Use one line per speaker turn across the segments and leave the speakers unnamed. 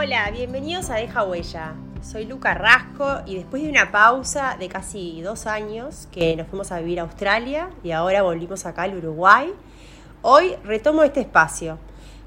Hola, bienvenidos a Deja Huella. Soy Luca Rasco y después de una pausa de casi dos años que nos fuimos a vivir a Australia y ahora volvimos acá al Uruguay, hoy retomo este espacio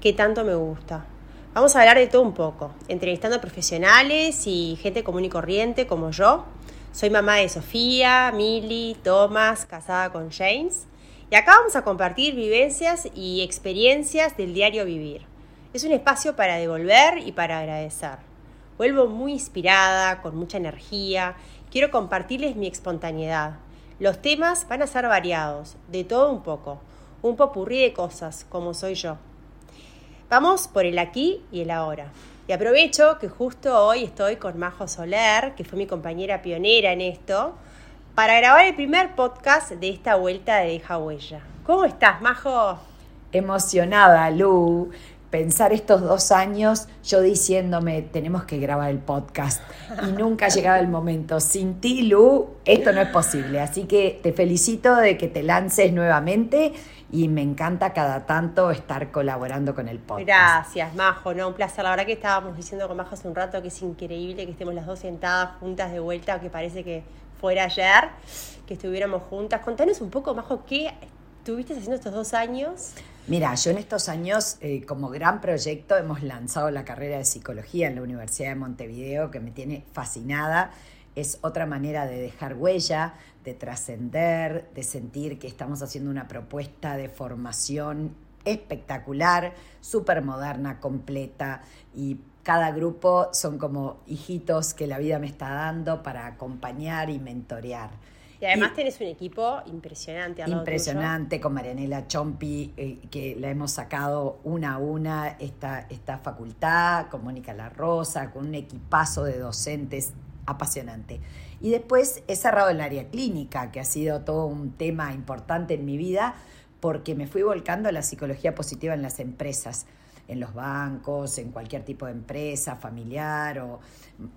que tanto me gusta. Vamos a hablar de todo un poco, entrevistando a profesionales y gente común y corriente como yo. Soy mamá de Sofía, Milly, Thomas, casada con James. Y acá vamos a compartir vivencias y experiencias del diario vivir. Es un espacio para devolver y para agradecer. Vuelvo muy inspirada, con mucha energía. Quiero compartirles mi espontaneidad. Los temas van a ser variados, de todo un poco. Un popurrí de cosas, como soy yo. Vamos por el aquí y el ahora. Y aprovecho que justo hoy estoy con Majo Soler, que fue mi compañera pionera en esto, para grabar el primer podcast de esta vuelta de Deja Huella. ¿Cómo estás, Majo?
Emocionada, Lu pensar estos dos años yo diciéndome, tenemos que grabar el podcast y nunca llegaba el momento. Sin ti, Lu, esto no es posible. Así que te felicito de que te lances nuevamente y me encanta cada tanto estar colaborando con el podcast.
Gracias, Majo, no, un placer. La verdad que estábamos diciendo con Majo hace un rato que es increíble que estemos las dos sentadas juntas de vuelta, que parece que fuera ayer, que estuviéramos juntas. Contanos un poco, Majo, ¿qué estuviste haciendo estos dos años?
Mira, yo en estos años, eh, como gran proyecto, hemos lanzado la carrera de psicología en la Universidad de Montevideo, que me tiene fascinada. Es otra manera de dejar huella, de trascender, de sentir que estamos haciendo una propuesta de formación espectacular, súper moderna, completa y cada grupo son como hijitos que la vida me está dando para acompañar y mentorear.
Y además tenés un equipo impresionante.
Impresionante, con Marianela Chompi, eh, que la hemos sacado una a una esta, esta facultad, con Mónica La Rosa, con un equipazo de docentes apasionante. Y después he cerrado el área clínica, que ha sido todo un tema importante en mi vida, porque me fui volcando a la psicología positiva en las empresas en los bancos, en cualquier tipo de empresa, familiar o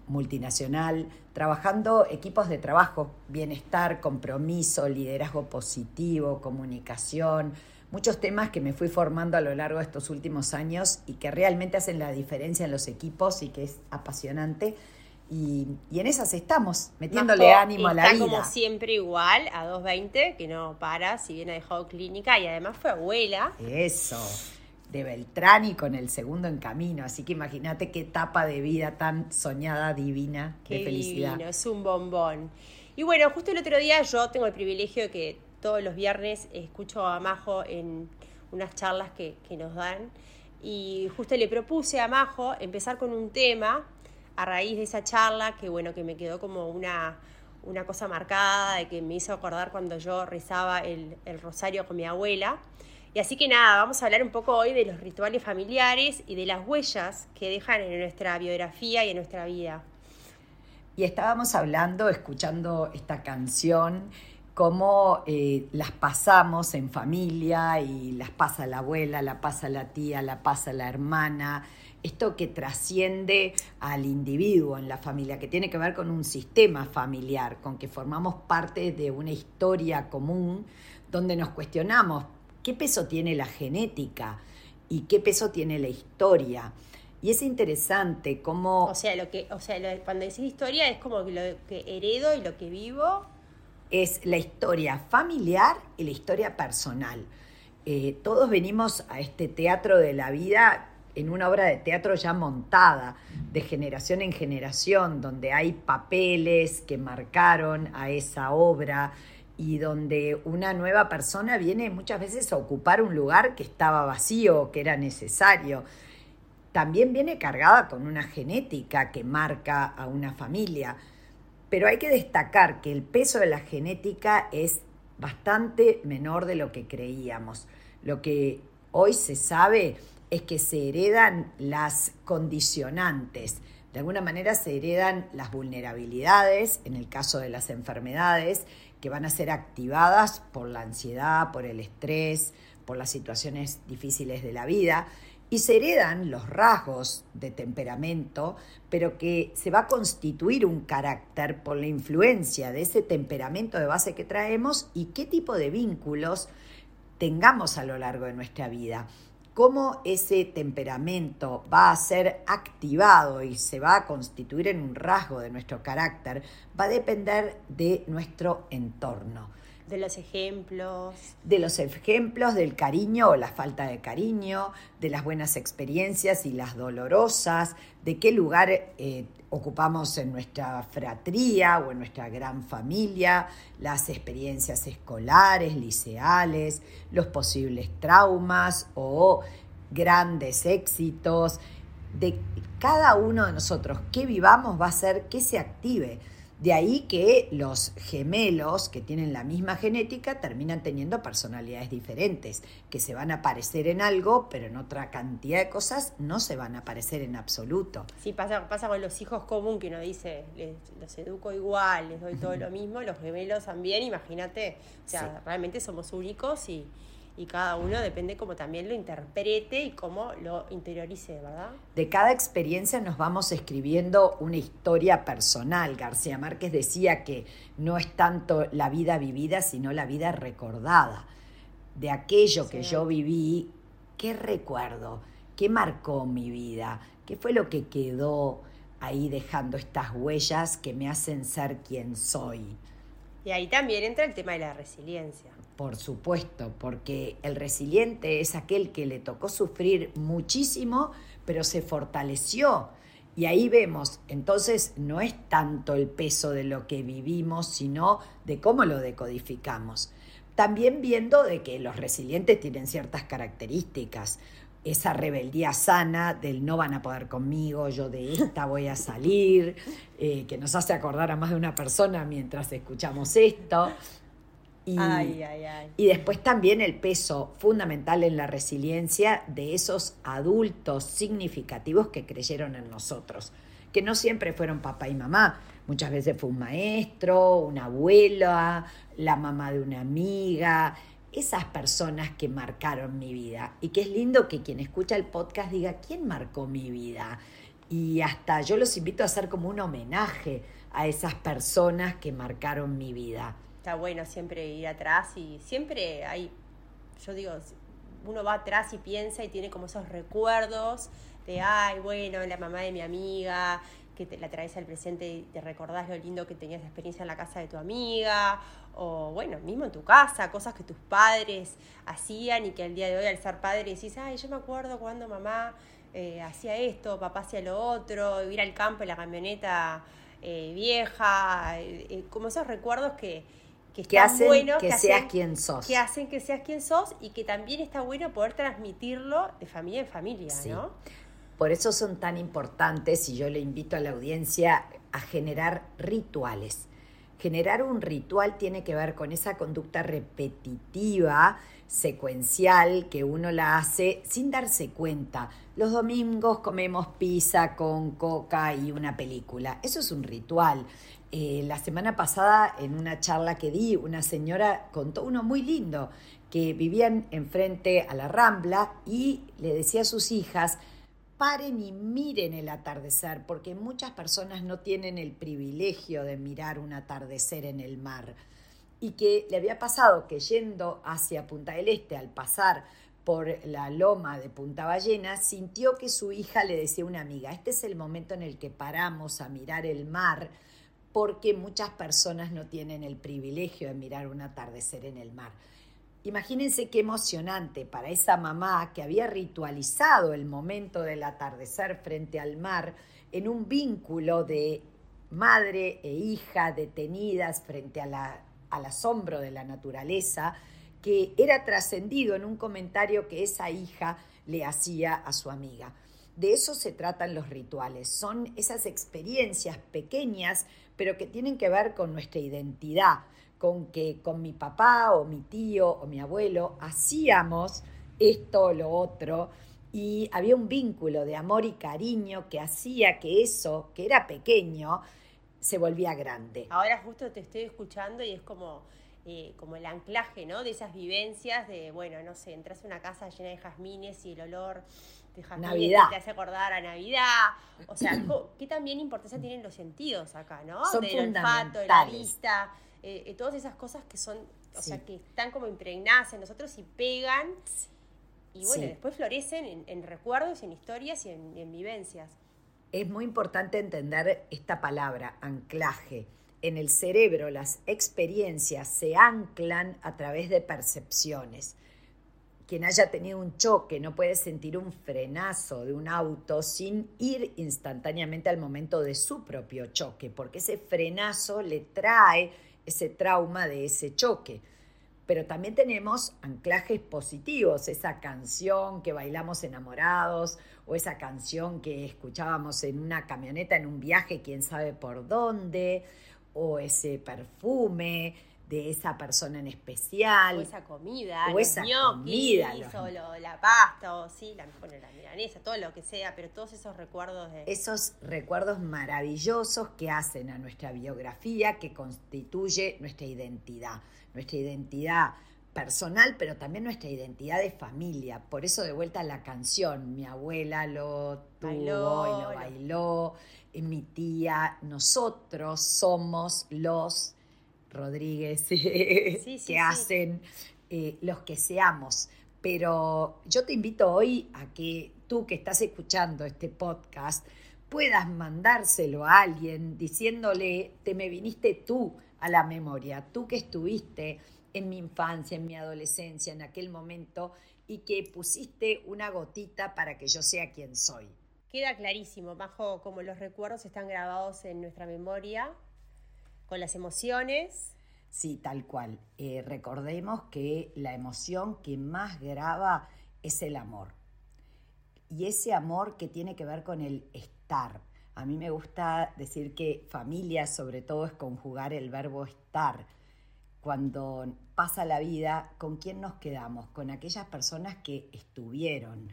multinacional, trabajando equipos de trabajo, bienestar, compromiso, liderazgo positivo, comunicación, muchos temas que me fui formando a lo largo de estos últimos años y que realmente hacen la diferencia en los equipos y que es apasionante. Y, en esas estamos, metiéndole ánimo a la vida.
como siempre igual, a 220, que no para, si bien ha dejado clínica y además fue abuela.
Eso de Beltrán y con el segundo en camino. Así que imagínate qué etapa de vida tan soñada, divina, qué de felicidad.
Divino, es un bombón. Y bueno, justo el otro día yo tengo el privilegio de que todos los viernes escucho a Majo en unas charlas que, que nos dan. Y justo le propuse a Majo empezar con un tema a raíz de esa charla que bueno, que me quedó como una, una cosa marcada, de que me hizo acordar cuando yo rezaba el, el rosario con mi abuela. Y así que nada, vamos a hablar un poco hoy de los rituales familiares y de las huellas que dejan en nuestra biografía y en nuestra vida.
Y estábamos hablando, escuchando esta canción, cómo eh, las pasamos en familia y las pasa la abuela, la pasa la tía, la pasa la hermana, esto que trasciende al individuo en la familia, que tiene que ver con un sistema familiar, con que formamos parte de una historia común donde nos cuestionamos qué peso tiene la genética y qué peso tiene la historia. Y es interesante cómo...
O sea, lo que, o sea cuando decís historia es como lo que heredo y lo que vivo.
Es la historia familiar y la historia personal. Eh, todos venimos a este teatro de la vida en una obra de teatro ya montada, de generación en generación, donde hay papeles que marcaron a esa obra, y donde una nueva persona viene muchas veces a ocupar un lugar que estaba vacío, que era necesario. También viene cargada con una genética que marca a una familia. Pero hay que destacar que el peso de la genética es bastante menor de lo que creíamos. Lo que hoy se sabe es que se heredan las condicionantes. De alguna manera se heredan las vulnerabilidades, en el caso de las enfermedades, que van a ser activadas por la ansiedad, por el estrés, por las situaciones difíciles de la vida, y se heredan los rasgos de temperamento, pero que se va a constituir un carácter por la influencia de ese temperamento de base que traemos y qué tipo de vínculos tengamos a lo largo de nuestra vida. Cómo ese temperamento va a ser activado y se va a constituir en un rasgo de nuestro carácter, va a depender de nuestro entorno.
De los ejemplos.
De los ejemplos del cariño o la falta de cariño, de las buenas experiencias y las dolorosas, de qué lugar eh, ocupamos en nuestra fratría o en nuestra gran familia, las experiencias escolares, liceales, los posibles traumas o grandes éxitos. De cada uno de nosotros que vivamos va a ser que se active de ahí que los gemelos que tienen la misma genética terminan teniendo personalidades diferentes, que se van a parecer en algo, pero en otra cantidad de cosas no se van a parecer en absoluto.
Sí, pasa, pasa con los hijos común que uno dice, los educo igual, les doy todo lo mismo, los gemelos también, imagínate, o sea, realmente somos únicos y y cada uno depende cómo también lo interprete y cómo lo interiorice, ¿verdad?
De cada experiencia nos vamos escribiendo una historia personal. García Márquez decía que no es tanto la vida vivida, sino la vida recordada. De aquello que yo viví, ¿qué recuerdo? ¿Qué marcó mi vida? ¿Qué fue lo que quedó ahí dejando estas huellas que me hacen ser quien soy?
Y ahí también entra el tema de la resiliencia.
Por supuesto, porque el resiliente es aquel que le tocó sufrir muchísimo, pero se fortaleció. Y ahí vemos, entonces no es tanto el peso de lo que vivimos, sino de cómo lo decodificamos. También viendo de que los resilientes tienen ciertas características esa rebeldía sana del no van a poder conmigo, yo de esta voy a salir, eh, que nos hace acordar a más de una persona mientras escuchamos esto. Y, y después también el peso fundamental en la resiliencia de esos adultos significativos que creyeron en nosotros, que no siempre fueron papá y mamá, muchas veces fue un maestro, una abuela, la mamá de una amiga, esas personas que marcaron mi vida. Y que es lindo que quien escucha el podcast diga, ¿quién marcó mi vida? Y hasta yo los invito a hacer como un homenaje a esas personas que marcaron mi vida.
Está bueno siempre ir atrás y siempre hay, yo digo, uno va atrás y piensa y tiene como esos recuerdos de, ay, bueno, la mamá de mi amiga, que te la traes al presente y te recordás lo lindo que tenías de experiencia en la casa de tu amiga, o bueno, mismo en tu casa, cosas que tus padres hacían y que al día de hoy al ser padre decís, ay, yo me acuerdo cuando mamá eh, hacía esto, papá hacía lo otro, ir al campo en la camioneta eh, vieja, eh, como esos recuerdos que,
que, hacen buenos, que, seas quien sos.
Que hacen que seas quien sos y que también está bueno poder transmitirlo de familia en familia, ¿no?
Por eso son tan importantes y yo le invito a la audiencia a generar rituales Generar un ritual tiene que ver con esa conducta repetitiva, secuencial, que uno la hace sin darse cuenta. Los domingos comemos pizza con coca y una película. Eso es un ritual. Eh, la semana pasada, en una charla que di, una señora contó uno muy lindo, que vivían enfrente a la Rambla y le decía a sus hijas, paren y miren el atardecer, porque muchas personas no tienen el privilegio de mirar un atardecer en el mar. Y que le había pasado que yendo hacia Punta del Este, al pasar por la loma de Punta Ballena, sintió que su hija le decía a una amiga, este es el momento en el que paramos a mirar el mar, porque muchas personas no tienen el privilegio de mirar un atardecer en el mar. Imagínense qué emocionante para esa mamá que había ritualizado el momento del atardecer frente al mar en un vínculo de madre e hija detenidas frente al asombro de la naturaleza, que era trascendido en un comentario que esa hija le hacía a su amiga. De eso se tratan los rituales, son esas experiencias pequeñas, pero que tienen que ver con nuestra identidad, con que con mi papá o mi tío o mi abuelo hacíamos esto o lo otro y había un vínculo de amor y cariño que hacía que eso, que era pequeño, se volvía grande.
Ahora justo te estoy escuchando y es como, eh, como el anclaje, ¿no? De esas vivencias de, bueno, no sé, entras a una casa llena de jazmines y el olor de jazmines te hace acordar a Navidad. O sea, ¿qué también importancia tienen los sentidos acá, ¿no?
Son
Del olfato, de la vista eh, eh, todas esas cosas que son, o sea, que están como impregnadas en nosotros y pegan y bueno,
Sí.
después florecen en, en recuerdos, en historias y en, en vivencias.
Es muy importante entender esta palabra, anclaje. En el cerebro las experiencias se anclan a través de percepciones. Quien haya tenido un choque no puede sentir un frenazo de un auto sin ir instantáneamente al momento de su propio choque, porque ese frenazo le trae ese trauma de ese choque. Pero también tenemos anclajes positivos, esa canción que bailamos enamorados o esa canción que escuchábamos en una camioneta en un viaje, quién sabe por dónde, o ese perfume de esa persona en especial.
O esa comida,
O
los
esa comida, los-
o lo- la pasta, o sí, la, bueno, la milanesa, todo lo que sea, pero todos esos recuerdos de...
esos recuerdos maravillosos que hacen a nuestra biografía, que constituye nuestra identidad, nuestra identidad personal, pero también nuestra identidad de familia. Por eso de vuelta la canción, mi abuela lo tuvo
Bailó,
y lo
lo-
bailó, y mi tía, nosotros somos los Rodríguez
sí,
que hacen eh, los que seamos. Pero yo te invito hoy a que tú que estás escuchando este podcast puedas mandárselo a alguien diciéndole, te me viniste tú a la memoria, tú que estuviste en mi infancia, en mi adolescencia, en aquel momento, y que pusiste una gotita para que yo sea quien soy.
Queda clarísimo, Majo, como los recuerdos están grabados en nuestra memoria, con las emociones.
Sí, tal cual. Eh, recordemos que la emoción que más graba es el amor. Y ese amor que tiene que ver con el estar. A mí me gusta decir que familia sobre todo es conjugar el verbo estar. Cuando pasa la vida, ¿con quién nos quedamos? Con aquellas personas que estuvieron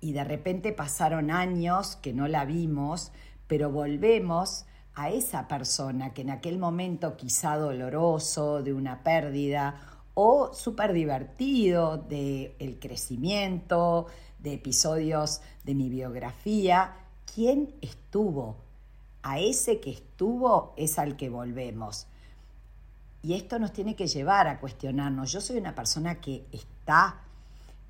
y de repente pasaron años que no la vimos, pero volvemos a esa persona que en aquel momento quizá doloroso, de una pérdida, o súper divertido, de el crecimiento, de episodios de mi biografía, ¿quién estuvo? A ese que estuvo es al que volvemos. Y esto nos tiene que llevar a cuestionarnos. Yo soy una persona que está,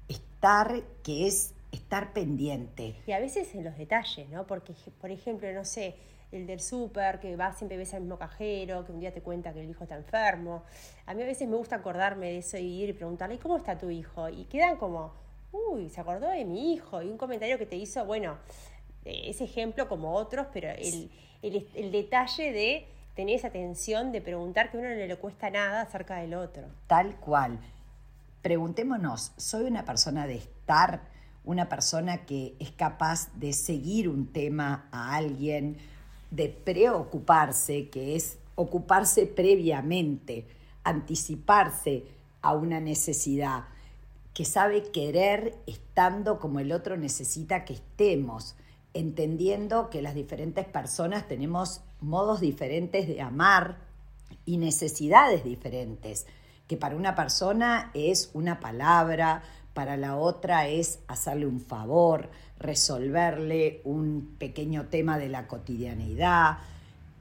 estar, que es estar pendiente.
Y a veces en los detalles, ¿no? Porque, por ejemplo, no sé, el del súper, que va siempre ves al mismo cajero, que un día te cuenta que el hijo está enfermo. A mí a veces me gusta acordarme de eso y ir y preguntarle, ¿y cómo está tu hijo? Y quedan como, uy, se acordó de mi hijo. Y un comentario que te hizo, bueno, eh, ese ejemplo como otros, pero el, el, el detalle de tener esa atención de preguntar que a uno no le cuesta nada acerca del otro.
Tal cual. Preguntémonos, ¿soy una persona de estar? ¿Una persona que es capaz de seguir un tema a alguien? De preocuparse, que es ocuparse previamente, anticiparse a una necesidad, que sabe querer estando como el otro necesita que estemos, entendiendo que las diferentes personas tenemos modos diferentes de amar y necesidades diferentes, que para una persona es una palabra, para la otra es hacerle un favor, resolverle un pequeño tema de la cotidianidad,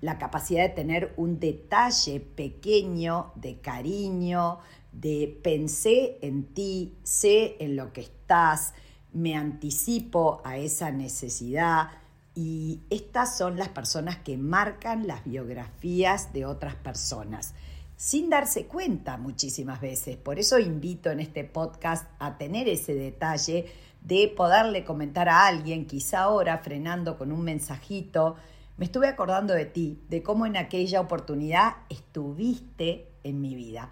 la capacidad de tener un detalle pequeño de cariño, de pensé en ti, sé en lo que estás, me anticipo a esa necesidad. Y estas son las personas que marcan las biografías de otras personas sin darse cuenta muchísimas veces. Por eso invito en este podcast a tener ese detalle de poderle comentar a alguien, quizá ahora frenando con un mensajito, me estuve acordando de ti, de cómo en aquella oportunidad estuviste en mi vida.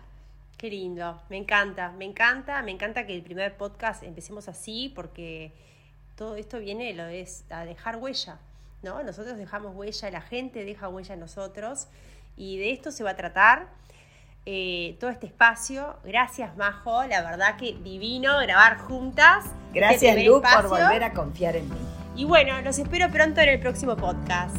Qué lindo, me encanta, me encanta, me encanta que el primer podcast empecemos así porque todo esto viene lo es a dejar huella, ¿no? Nosotros dejamos huella, la gente deja huella en nosotros y de esto se va a tratar eh, todo este espacio. Gracias, Majo. La verdad que divino grabar juntas.
Gracias,
este
Lu, por volver a confiar en mí.
Y bueno, los espero pronto en el próximo podcast.